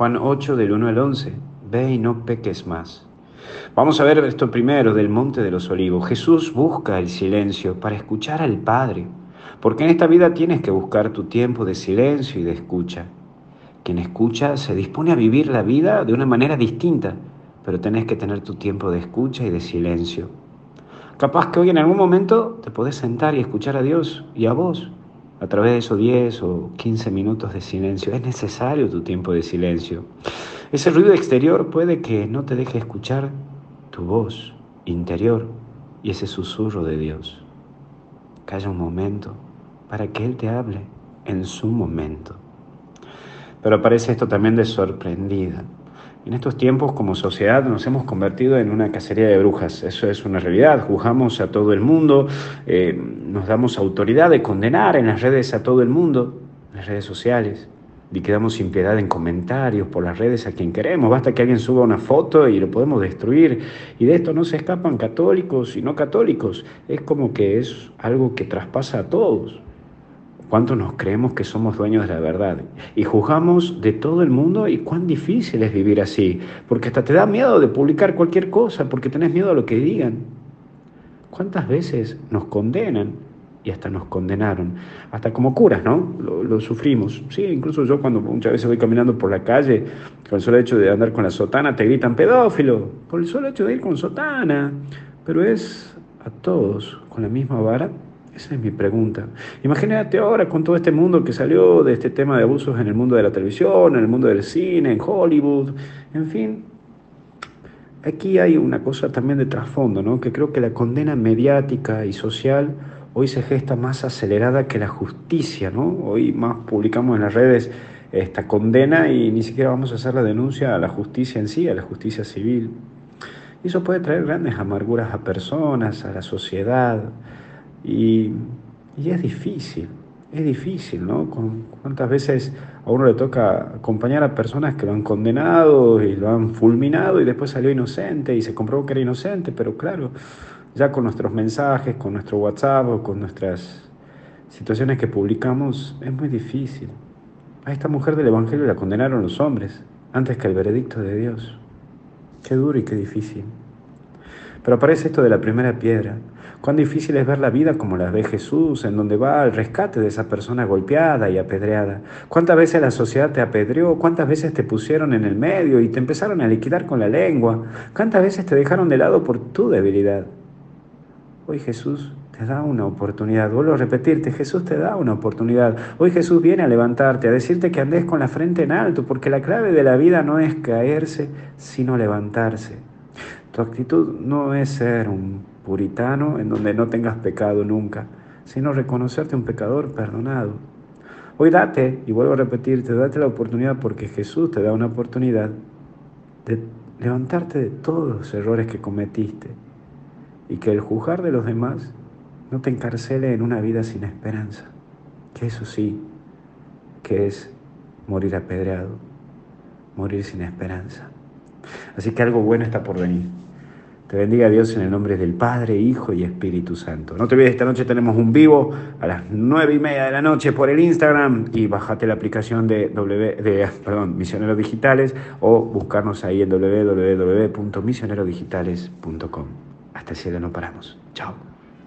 Juan 8 del 1 al 11. Ve y no peques más. Vamos a ver esto primero del Monte de los Olivos. Jesús busca el silencio para escuchar al Padre, porque en esta vida tienes que buscar tu tiempo de silencio y de escucha. Quien escucha se dispone a vivir la vida de una manera distinta, pero tenés que tener tu tiempo de escucha y de silencio. Capaz que hoy en algún momento te podés sentar y escuchar a Dios y a vos a través de esos 10 o 15 minutos de silencio. Es necesario tu tiempo de silencio. Ese ruido exterior puede que no te deje escuchar tu voz interior y ese susurro de Dios. Calla un momento para que Él te hable en su momento. Pero parece esto también de sorprendida. En estos tiempos como sociedad nos hemos convertido en una cacería de brujas, eso es una realidad, juzgamos a todo el mundo, eh, nos damos autoridad de condenar en las redes a todo el mundo, en las redes sociales, y quedamos sin piedad en comentarios por las redes a quien queremos, basta que alguien suba una foto y lo podemos destruir, y de esto no se escapan católicos y no católicos, es como que es algo que traspasa a todos. ¿Cuánto nos creemos que somos dueños de la verdad? Y juzgamos de todo el mundo y cuán difícil es vivir así, porque hasta te da miedo de publicar cualquier cosa, porque tenés miedo a lo que digan. ¿Cuántas veces nos condenan y hasta nos condenaron? Hasta como curas, ¿no? Lo, sufrimos. Sí, incluso yo cuando muchas veces voy caminando por la calle, con el solo hecho de andar con la sotana, te gritan pedófilo, por el solo hecho de ir con sotana. Pero es a todos con la misma vara esa es mi pregunta. Imagínate ahora con todo este mundo que salió de este tema de abusos en el mundo de la televisión, en el mundo del cine, en Hollywood, en fin. Aquí hay una cosa también de trasfondo, ¿no? que creo que la condena mediática y social hoy se gesta más acelerada que la justicia. ¿no? Hoy más publicamos en las redes esta condena y ni siquiera vamos a hacer la denuncia a la justicia en sí, a la justicia civil. Y eso puede traer grandes amarguras a personas, a la sociedad. Y, es difícil, es difícil, ¿no? ¿Cuántas veces a uno le toca acompañar a personas que lo han condenado y lo han fulminado y después salió inocente y se comprobó que era inocente? Pero claro, ya con nuestros mensajes, con nuestro WhatsApp o con nuestras situaciones que publicamos, es muy difícil. A esta mujer del Evangelio la condenaron los hombres antes que el veredicto de Dios. Qué duro y qué difícil. Pero aparece esto de la primera piedra. Cuán difícil es ver la vida como la ve Jesús, en donde va al rescate de esa persona golpeada y apedreada. ¿Cuántas veces la sociedad te apedreó? ¿Cuántas veces te pusieron en el medio y te empezaron a liquidar con la lengua? ¿Cuántas veces te dejaron de lado por tu debilidad? Hoy Jesús te da una oportunidad. Vuelvo a repetirte, Jesús te da una oportunidad. Hoy Jesús viene a levantarte, a decirte que andes con la frente en alto, porque la clave de la vida no es caerse, sino levantarse. Tu actitud no es ser un puritano en donde no tengas pecado nunca, sino reconocerte un pecador perdonado. Hoy date, y vuelvo a repetirte, date la oportunidad porque Jesús te da una oportunidad de levantarte de todos los errores que cometiste y que el juzgar de los demás no te encarcele en una vida sin esperanza, que eso sí, que es morir apedreado, morir sin esperanza. Así que algo bueno está por venir. Te bendiga Dios en el nombre del Padre, Hijo y Espíritu Santo. No te olvides, esta noche tenemos un vivo a las nueve y media de la noche por el Instagram y bájate la aplicación de, w, de perdón, Misioneros Digitales o buscarnos ahí en www.misionerodigitales.com. Hasta el cielo no paramos. Chao.